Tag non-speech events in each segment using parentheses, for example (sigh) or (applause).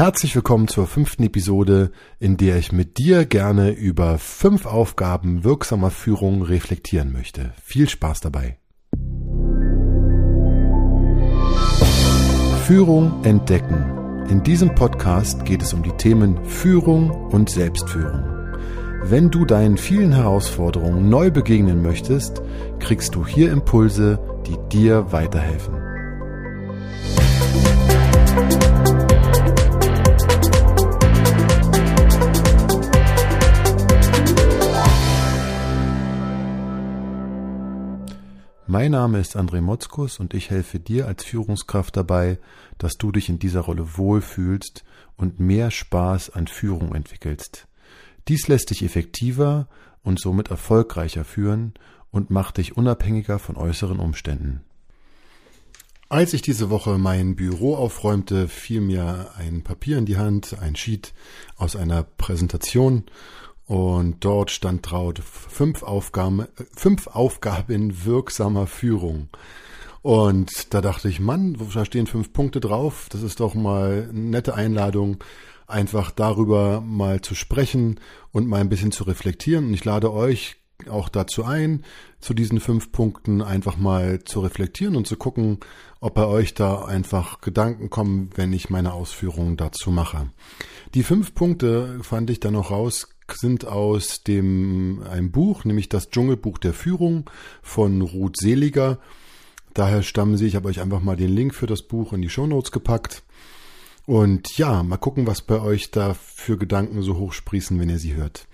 Herzlich willkommen zur fünften Episode, in der ich mit dir gerne über fünf Aufgaben wirksamer Führung reflektieren möchte. Viel Spaß dabei. Führung entdecken. In diesem Podcast geht es um die Themen Führung und Selbstführung. Wenn du deinen vielen Herausforderungen neu begegnen möchtest, kriegst du hier Impulse, die dir weiterhelfen. Mein Name ist André Motzkus und ich helfe dir als Führungskraft dabei, dass du dich in dieser Rolle wohlfühlst und mehr Spaß an Führung entwickelst. Dies lässt dich effektiver und somit erfolgreicher führen und macht dich unabhängiger von äußeren Umständen. Als ich diese Woche mein Büro aufräumte, fiel mir ein Papier in die Hand, ein Sheet aus einer Präsentation und dort stand drauf fünf Aufgaben, fünf Aufgaben wirksamer Führung. Und da dachte ich, Mann, da stehen fünf Punkte drauf. Das ist doch mal eine nette Einladung, einfach darüber mal zu sprechen und mal ein bisschen zu reflektieren. Und ich lade euch auch dazu ein, zu diesen fünf Punkten einfach mal zu reflektieren und zu gucken, ob bei euch da einfach Gedanken kommen, wenn ich meine Ausführungen dazu mache. Die fünf Punkte fand ich dann noch raus sind aus dem einem Buch, nämlich das Dschungelbuch der Führung von Ruth Seliger. Daher stammen sie. Ich habe euch einfach mal den Link für das Buch in die Shownotes gepackt. Und ja, mal gucken, was bei euch da für Gedanken so hochsprießen, wenn ihr sie hört.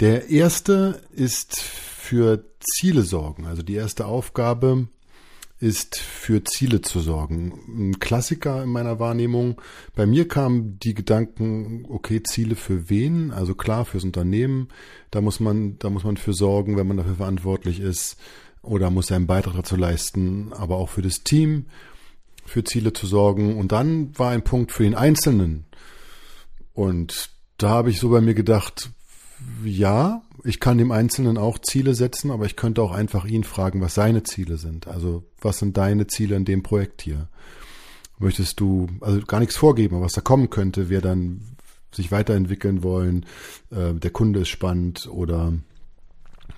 Der erste ist für Ziele sorgen. Also die erste Aufgabe ist für Ziele zu sorgen. Ein Klassiker in meiner Wahrnehmung. Bei mir kamen die Gedanken, okay, Ziele für wen? Also klar, fürs Unternehmen. Da muss man, da muss man für sorgen, wenn man dafür verantwortlich ist oder muss seinen Beitrag dazu leisten, aber auch für das Team für Ziele zu sorgen. Und dann war ein Punkt für den Einzelnen. Und da habe ich so bei mir gedacht, ja, ich kann dem Einzelnen auch Ziele setzen, aber ich könnte auch einfach ihn fragen, was seine Ziele sind. Also was sind deine Ziele in dem Projekt hier? Möchtest du, also gar nichts vorgeben, was da kommen könnte, wer dann sich weiterentwickeln wollen, äh, der Kunde ist spannend oder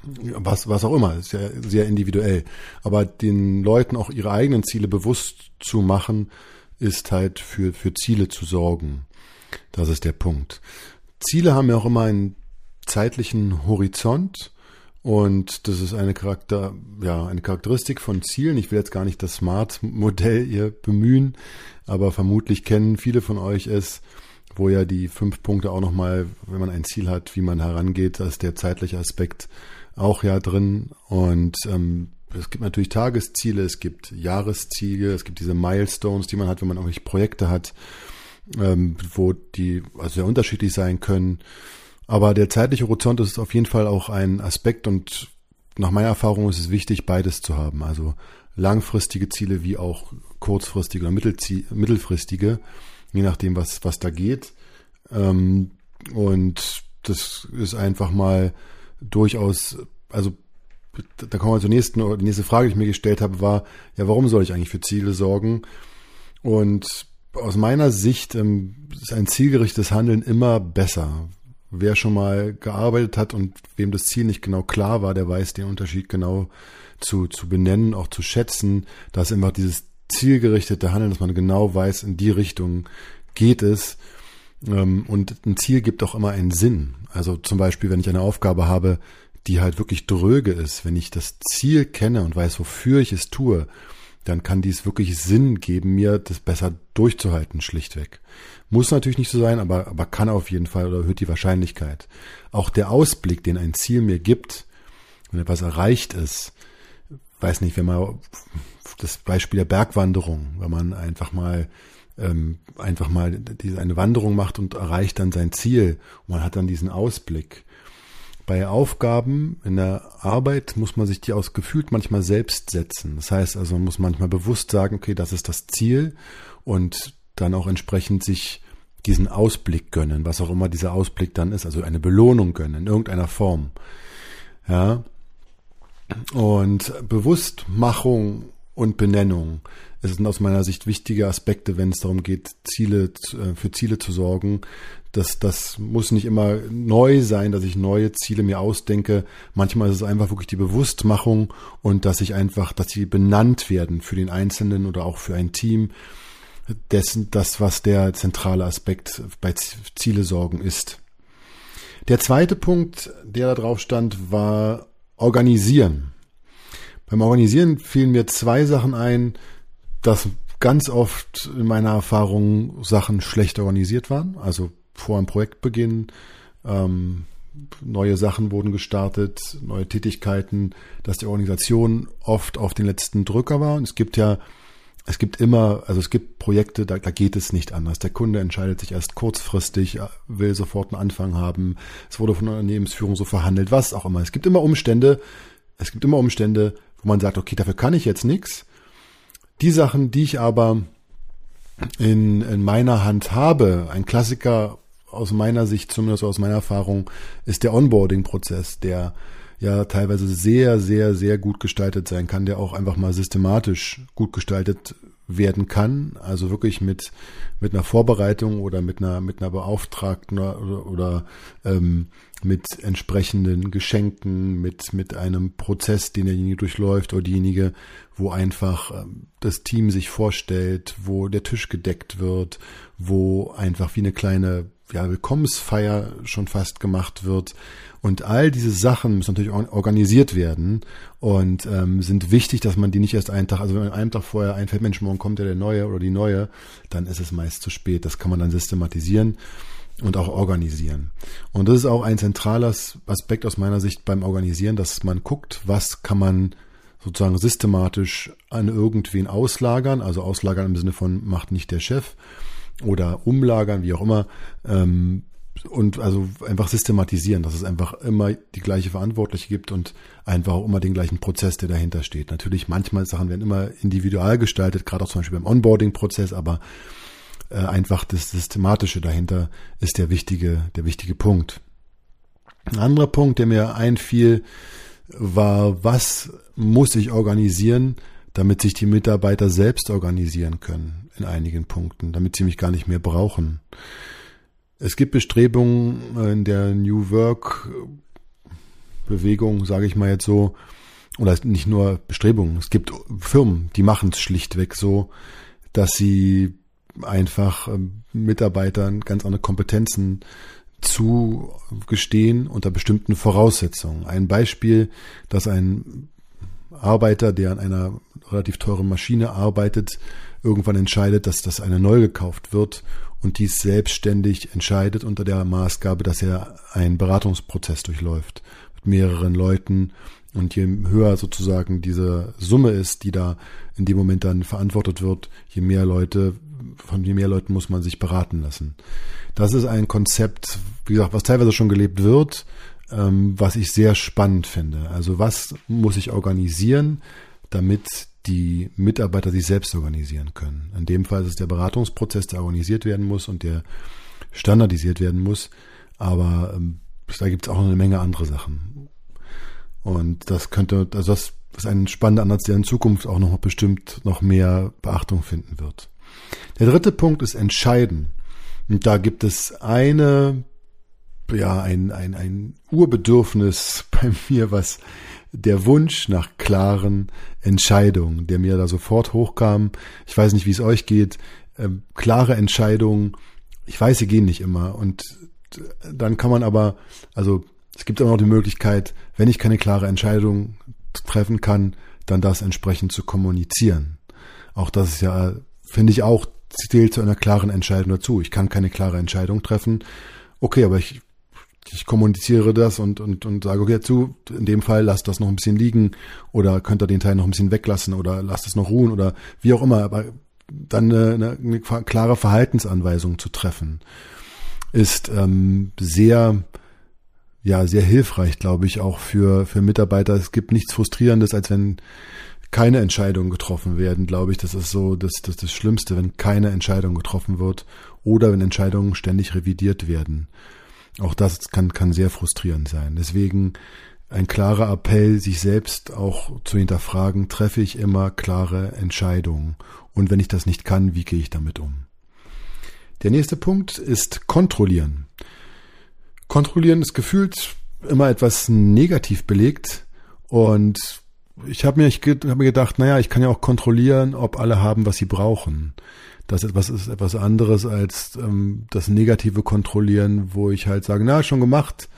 was, was auch immer, ist ja sehr individuell. Aber den Leuten auch ihre eigenen Ziele bewusst zu machen, ist halt für, für Ziele zu sorgen. Das ist der Punkt. Ziele haben ja auch immer einen zeitlichen Horizont. Und das ist eine Charakter, ja, eine Charakteristik von Zielen. Ich will jetzt gar nicht das Smart-Modell hier bemühen, aber vermutlich kennen viele von euch es, wo ja die fünf Punkte auch nochmal, wenn man ein Ziel hat, wie man herangeht, da ist der zeitliche Aspekt auch ja drin. Und ähm, es gibt natürlich Tagesziele, es gibt Jahresziele, es gibt diese Milestones, die man hat, wenn man irgendwelche Projekte hat, ähm, wo die also sehr unterschiedlich sein können. Aber der zeitliche Horizont ist auf jeden Fall auch ein Aspekt und nach meiner Erfahrung ist es wichtig, beides zu haben. Also langfristige Ziele wie auch kurzfristige oder mittelfristige, je nachdem, was, was da geht. Ähm, und das ist einfach mal durchaus, also da kommen wir zur nächsten, die nächste Frage, die ich mir gestellt habe, war, ja, warum soll ich eigentlich für Ziele sorgen? Und aus meiner Sicht ähm, ist ein zielgerichtetes Handeln immer besser, wer schon mal gearbeitet hat und wem das Ziel nicht genau klar war, der weiß den Unterschied genau zu, zu benennen, auch zu schätzen. Da ist immer dieses zielgerichtete Handeln, dass man genau weiß, in die Richtung geht es. Ähm, und ein Ziel gibt auch immer einen Sinn. Also zum Beispiel, wenn ich eine Aufgabe habe, die halt wirklich dröge ist, wenn ich das Ziel kenne und weiß, wofür ich es tue, dann kann dies wirklich Sinn geben, mir das besser durchzuhalten, schlichtweg. Muss natürlich nicht so sein, aber, aber kann auf jeden Fall oder erhöht die Wahrscheinlichkeit. Auch der Ausblick, den ein Ziel mir gibt, wenn etwas erreicht ist, weiß nicht, wenn man das Beispiel der Bergwanderung, wenn man einfach mal ähm, einfach mal diese eine Wanderung macht und erreicht dann sein Ziel und man hat dann diesen Ausblick. Bei Aufgaben in der Arbeit muss man sich die aus gefühlt manchmal selbst setzen. Das heißt also, man muss manchmal bewusst sagen, okay, das ist das Ziel und dann auch entsprechend sich diesen Ausblick gönnen, was auch immer dieser Ausblick dann ist, also eine Belohnung gönnen in irgendeiner Form. Ja. Und Bewusstmachung und Benennung es sind aus meiner Sicht wichtige Aspekte, wenn es darum geht, Ziele, äh, für Ziele zu sorgen. Das, das muss nicht immer neu sein, dass ich neue Ziele mir ausdenke. Manchmal ist es einfach wirklich die Bewusstmachung und dass ich einfach, dass sie benannt werden für den Einzelnen oder auch für ein Team. Dessen, das, was der zentrale Aspekt bei Ziele sorgen ist. Der zweite Punkt, der da drauf stand, war organisieren. Beim Organisieren fielen mir zwei Sachen ein, dass ganz oft in meiner Erfahrung Sachen schlecht organisiert waren. Also vor einem Projektbeginn, ähm, neue Sachen wurden gestartet, neue Tätigkeiten, dass die Organisation oft auf den letzten Drücker war. Und es gibt ja, es gibt immer, also es gibt Projekte, da, da geht es nicht anders. Der Kunde entscheidet sich erst kurzfristig, will sofort einen Anfang haben. Es wurde von der Unternehmensführung so verhandelt, was auch immer. Es gibt immer Umstände, es gibt immer Umstände, wo man sagt, okay, dafür kann ich jetzt nichts. Die Sachen, die ich aber in, in meiner Hand habe, ein Klassiker aus meiner Sicht, zumindest aus meiner Erfahrung, ist der Onboarding-Prozess, der ja teilweise sehr, sehr, sehr gut gestaltet sein kann, der auch einfach mal systematisch gut gestaltet werden kann, also wirklich mit mit einer Vorbereitung oder mit einer mit einer Beauftragten oder, oder ähm, mit entsprechenden Geschenken, mit mit einem Prozess, den derjenige durchläuft oder diejenige, wo einfach ähm, das Team sich vorstellt, wo der Tisch gedeckt wird, wo einfach wie eine kleine ja, Willkommensfeier schon fast gemacht wird. Und all diese Sachen müssen natürlich organisiert werden und ähm, sind wichtig, dass man die nicht erst einen Tag, also wenn man einen Tag vorher einfällt, Mensch, morgen kommt ja der Neue oder die Neue, dann ist es meist zu spät. Das kann man dann systematisieren und auch organisieren. Und das ist auch ein zentraler Aspekt aus meiner Sicht beim Organisieren, dass man guckt, was kann man sozusagen systematisch an irgendwen auslagern, also auslagern im Sinne von macht nicht der Chef, oder umlagern, wie auch immer. Ähm, und also einfach systematisieren, dass es einfach immer die gleiche Verantwortliche gibt und einfach auch immer den gleichen Prozess, der dahinter steht. Natürlich, manchmal Sachen werden immer individual gestaltet, gerade auch zum Beispiel beim Onboarding-Prozess, aber äh, einfach das Systematische dahinter ist der wichtige, der wichtige Punkt. Ein anderer Punkt, der mir einfiel, war, was muss ich organisieren, damit sich die Mitarbeiter selbst organisieren können in einigen Punkten, damit sie mich gar nicht mehr brauchen. Es gibt Bestrebungen in der New Work Bewegung, sage ich mal jetzt so, oder nicht nur Bestrebungen, es gibt Firmen, die machen es schlichtweg so, dass sie einfach ähm, Mitarbeitern ganz andere Kompetenzen zugestehen unter bestimmten Voraussetzungen. Ein Beispiel, dass ein Arbeiter, der an einer relativ teuren Maschine arbeitet, irgendwann entscheidet, dass das eine neu gekauft wird und dies selbstständig entscheidet unter der Maßgabe, dass er einen Beratungsprozess durchläuft mit mehreren Leuten und je höher sozusagen diese Summe ist, die da in dem Moment dann verantwortet wird, je mehr Leute, von je mehr Leuten muss man sich beraten lassen. Das ist ein Konzept, wie gesagt, was teilweise schon gelebt wird, was ich sehr spannend finde. Also was muss ich organisieren, damit die Mitarbeiter sich selbst organisieren können. In dem Fall ist es der Beratungsprozess, der organisiert werden muss und der standardisiert werden muss. Aber ähm, da gibt es auch noch eine Menge andere Sachen. Und das könnte, also das ist ein spannender Ansatz, der in Zukunft auch noch bestimmt noch mehr Beachtung finden wird. Der dritte Punkt ist Entscheiden. Und da gibt es eine, ja, ein, ein, ein Urbedürfnis (laughs) bei mir, was der Wunsch nach klaren Entscheidungen, der mir da sofort hochkam. Ich weiß nicht, wie es euch geht. Ähm, klare Entscheidungen, ich weiß, sie gehen nicht immer. Und dann kann man aber, also es gibt auch noch die Möglichkeit, wenn ich keine klare Entscheidung treffen kann, dann das entsprechend zu kommunizieren. Auch das ist ja, finde ich auch, zählt zu einer klaren Entscheidung dazu. Ich kann keine klare Entscheidung treffen. Okay, aber ich ich kommuniziere das und, und, und sage, okay, zu, in dem Fall lasst das noch ein bisschen liegen oder könnt ihr den Teil noch ein bisschen weglassen oder lasst es noch ruhen oder wie auch immer, aber dann eine, eine klare Verhaltensanweisung zu treffen, ist ähm, sehr, ja, sehr hilfreich, glaube ich, auch für, für Mitarbeiter. Es gibt nichts Frustrierendes, als wenn keine Entscheidungen getroffen werden, glaube ich. Das ist so das, das, das Schlimmste, wenn keine Entscheidung getroffen wird oder wenn Entscheidungen ständig revidiert werden. Auch das kann, kann sehr frustrierend sein. Deswegen ein klarer Appell, sich selbst auch zu hinterfragen, treffe ich immer klare Entscheidungen? Und wenn ich das nicht kann, wie gehe ich damit um? Der nächste Punkt ist kontrollieren. Kontrollieren ist gefühlt immer etwas negativ belegt und ich habe mir, hab mir gedacht, naja, ich kann ja auch kontrollieren, ob alle haben, was sie brauchen. Das etwas ist etwas anderes als ähm, das negative Kontrollieren, wo ich halt sage, na, schon gemacht.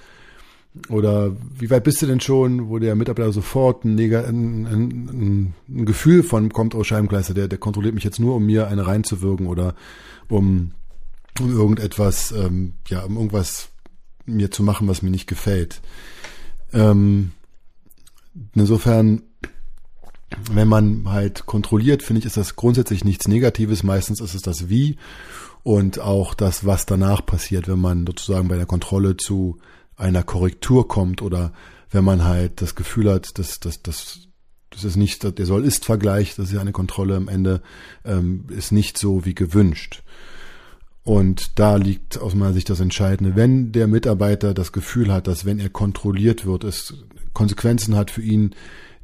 Oder wie weit bist du denn schon, wo der Mitarbeiter sofort ein, ein, ein, ein Gefühl von kommt, oh Scheibenkleister, der, der kontrolliert mich jetzt nur, um mir eine reinzuwirken oder um, um irgendetwas, ähm, ja, um irgendwas mir zu machen, was mir nicht gefällt. Ähm, insofern wenn man halt kontrolliert, finde ich, ist das grundsätzlich nichts Negatives. Meistens ist es das Wie und auch das, was danach passiert, wenn man sozusagen bei der Kontrolle zu einer Korrektur kommt oder wenn man halt das Gefühl hat, dass dass, dass das ist nicht der Soll-Ist-Vergleich, das ist ja eine Kontrolle am Ende, ähm, ist nicht so wie gewünscht. Und da liegt aus meiner Sicht das Entscheidende. Wenn der Mitarbeiter das Gefühl hat, dass wenn er kontrolliert wird, es Konsequenzen hat für ihn,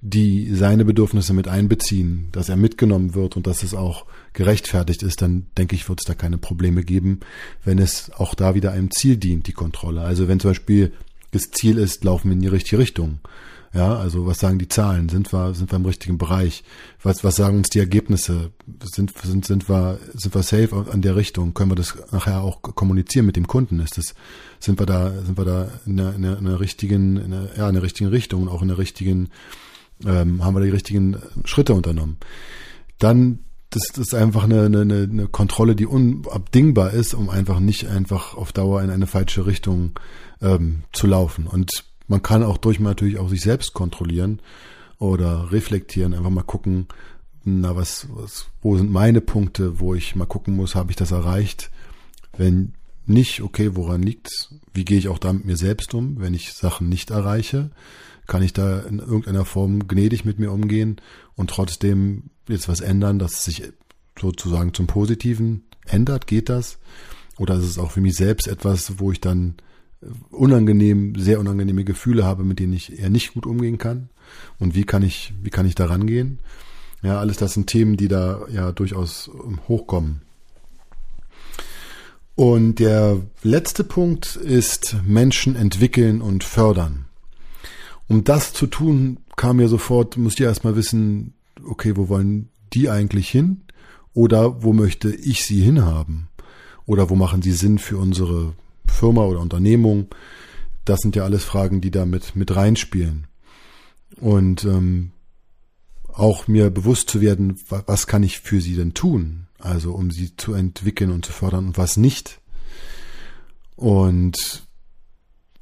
die seine Bedürfnisse mit einbeziehen, dass er mitgenommen wird und dass es auch gerechtfertigt ist, dann denke ich, wird es da keine Probleme geben, wenn es auch da wieder einem Ziel dient, die Kontrolle. Also wenn zum Beispiel das Ziel ist, laufen wir in die richtige Richtung. Ja, also was sagen die Zahlen? Sind wir, sind wir im richtigen Bereich? Was, was sagen uns die Ergebnisse? Sind, sind, sind wir, sind wir safe an der Richtung? Können wir das nachher auch kommunizieren mit dem Kunden? Ist das, sind wir da, sind wir da in einer, in einer, in einer richtigen, in einer, ja, in der richtigen Richtung und auch in der richtigen, ähm, haben wir die richtigen Schritte unternommen. Dann das ist einfach eine, eine, eine Kontrolle, die unabdingbar ist, um einfach nicht einfach auf Dauer in eine falsche Richtung ähm, zu laufen. Und man kann auch durch natürlich auch sich selbst kontrollieren oder reflektieren, einfach mal gucken, na was, was, wo sind meine Punkte, wo ich mal gucken muss, habe ich das erreicht? Wenn nicht, okay, woran liegt's? Wie gehe ich auch da mit mir selbst um, wenn ich Sachen nicht erreiche? Kann ich da in irgendeiner Form gnädig mit mir umgehen und trotzdem jetzt was ändern, dass es sich sozusagen zum Positiven ändert? Geht das? Oder ist es auch für mich selbst etwas, wo ich dann unangenehm, sehr unangenehme Gefühle habe, mit denen ich eher nicht gut umgehen kann? Und wie kann ich, wie kann ich da rangehen? Ja, alles das sind Themen, die da ja durchaus hochkommen. Und der letzte Punkt ist Menschen entwickeln und fördern. Um das zu tun, kam mir sofort, musste ich erstmal wissen, okay, wo wollen die eigentlich hin? Oder wo möchte ich sie hinhaben? Oder wo machen sie Sinn für unsere Firma oder Unternehmung? Das sind ja alles Fragen, die da mit, mit reinspielen. Und ähm, auch mir bewusst zu werden, was kann ich für sie denn tun? Also um sie zu entwickeln und zu fördern und was nicht. Und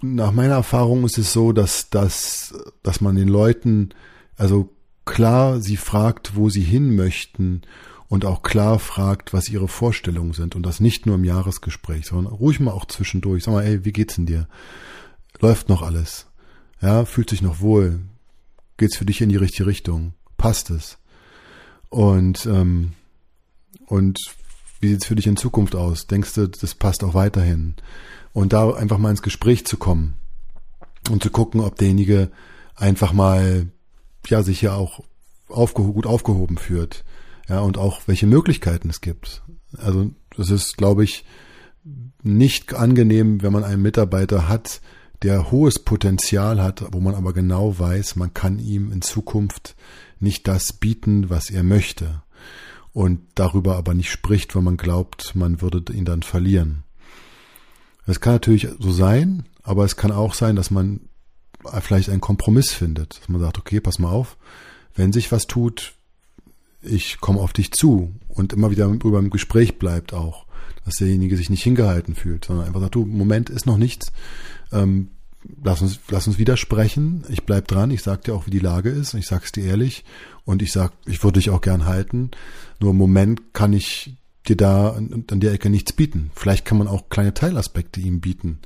nach meiner Erfahrung ist es so, dass, dass, dass man den Leuten, also klar sie fragt, wo sie hin möchten und auch klar fragt, was ihre Vorstellungen sind und das nicht nur im Jahresgespräch, sondern ruhig mal auch zwischendurch. Sag mal, ey, wie geht's denn dir? Läuft noch alles? Ja, fühlt sich noch wohl? Geht's für dich in die richtige Richtung? Passt es? Und, ähm, und wie sieht's für dich in Zukunft aus? Denkst du, das passt auch weiterhin? und da einfach mal ins Gespräch zu kommen und zu gucken, ob derjenige einfach mal ja sich ja auch aufgeh gut aufgehoben führt, ja und auch welche Möglichkeiten es gibt. Also das ist, glaube ich, nicht angenehm, wenn man einen Mitarbeiter hat, der hohes Potenzial hat, wo man aber genau weiß, man kann ihm in Zukunft nicht das bieten, was er möchte und darüber aber nicht spricht, weil man glaubt, man würde ihn dann verlieren. Es kann natürlich so sein, aber es kann auch sein, dass man vielleicht einen Kompromiss findet, dass man sagt, okay, pass mal auf, wenn sich was tut, ich komme auf dich zu und immer wieder über im Gespräch bleibt auch, dass derjenige sich nicht hingehalten fühlt, sondern einfach sagt, du, Moment ist noch nichts, ähm, lass uns, lass uns widersprechen, ich bleib dran, ich sag dir auch, wie die Lage ist, ich sag's dir ehrlich. Und ich sag, ich würde dich auch gern halten, nur im Moment kann ich dir da an, der Ecke nichts bieten. Vielleicht kann man auch kleine Teilaspekte ihm bieten,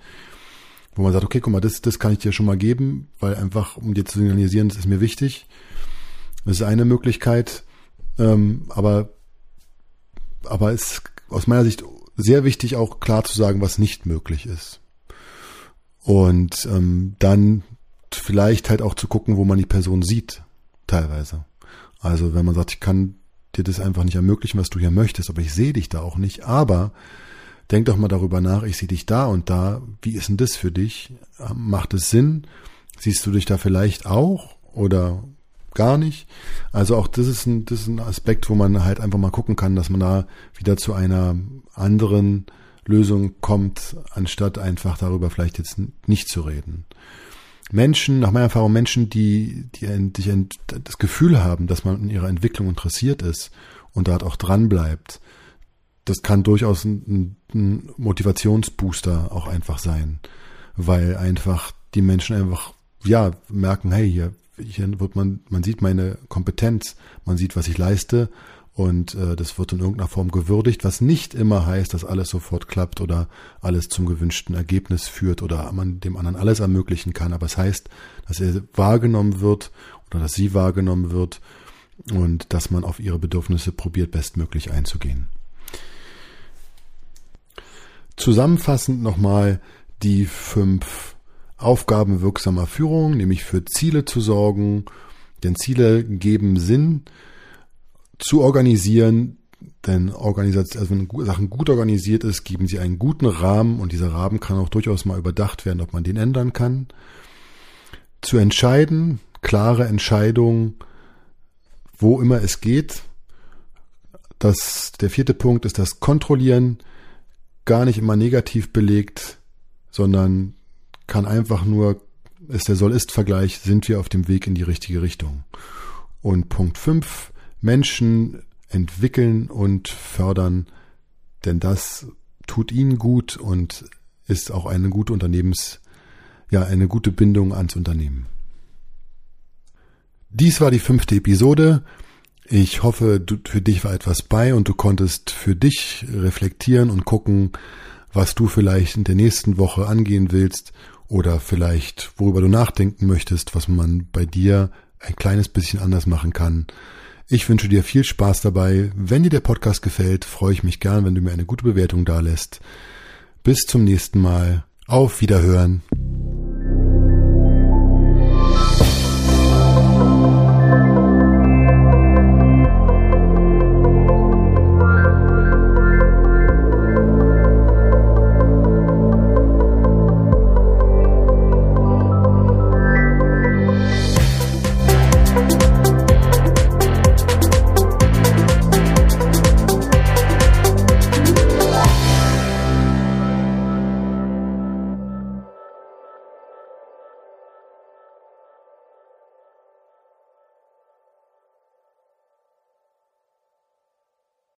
wo man sagt, okay, guck mal, das, das kann ich dir schon mal geben, weil einfach, um dir zu signalisieren, das ist mir wichtig. Das ist eine Möglichkeit, ähm, aber, aber ist aus meiner Sicht sehr wichtig, auch klar zu sagen, was nicht möglich ist. Und ähm, dann vielleicht halt auch zu gucken, wo man die Person sieht, teilweise. Also wenn man sagt, ich kann dir das einfach nicht ermöglichen, was du hier möchtest, aber ich sehe dich da auch nicht. Aber denk doch mal darüber nach, ich sehe dich da und da. Wie ist denn das für dich? Macht es Sinn? Siehst du dich da vielleicht auch oder gar nicht? Also auch das ist ein, das ist ein Aspekt, wo man halt einfach mal gucken kann, dass man da wieder zu einer anderen Lösung kommt, anstatt einfach darüber vielleicht jetzt nicht zu reden. Menschen, nach meiner Erfahrung, Menschen, die, die, die das Gefühl haben, dass man in ihrer Entwicklung interessiert ist und dort auch dran bleibt, das kann durchaus ein, ein Motivationsbooster auch einfach sein, weil einfach die Menschen einfach ja merken, hey, hier, hier wird man, man sieht meine Kompetenz, man sieht, was ich leiste und äh, das wird in irgendeiner Form gewürdigt, was nicht immer heißt, dass alles sofort klappt oder alles zum gewünschten Ergebnis führt oder man dem anderen alles ermöglichen kann. Aber es heißt, dass er wahrgenommen wird oder dass sie wahrgenommen wird und dass man auf ihre Bedürfnisse probiert, bestmöglich einzugehen. Zusammenfassend nochmal die fünf Aufgaben wirksamer Führung, nämlich für Ziele zu sorgen, denn Ziele geben Sinn, zu organisieren, denn Organisation, also wenn Sachen gut organisiert ist, geben sie einen guten Rahmen und dieser Rahmen kann auch durchaus mal überdacht werden, ob man den ändern kann. Zu entscheiden, klare Entscheidung, wo immer es geht. Das, der vierte Punkt ist das Kontrollieren, gar nicht immer negativ belegt, sondern kann einfach nur, ist der Soll-Ist-Vergleich, sind wir auf dem Weg in die richtige Richtung. Und Punkt fünf Menschen entwickeln und fördern, denn das tut ihnen gut und ist auch eine gute Unternehmens, ja, eine gute Bindung ans Unternehmen. Dies war die fünfte Episode. Ich hoffe, du, für dich war etwas bei und du konntest für dich reflektieren und gucken, was du vielleicht in der nächsten Woche angehen willst oder vielleicht worüber du nachdenken möchtest, was man bei dir ein kleines bisschen anders machen kann. Ich wünsche dir viel Spaß dabei. Wenn dir der Podcast gefällt, freue ich mich gern, wenn du mir eine gute Bewertung dalässt. Bis zum nächsten Mal. Auf Wiederhören.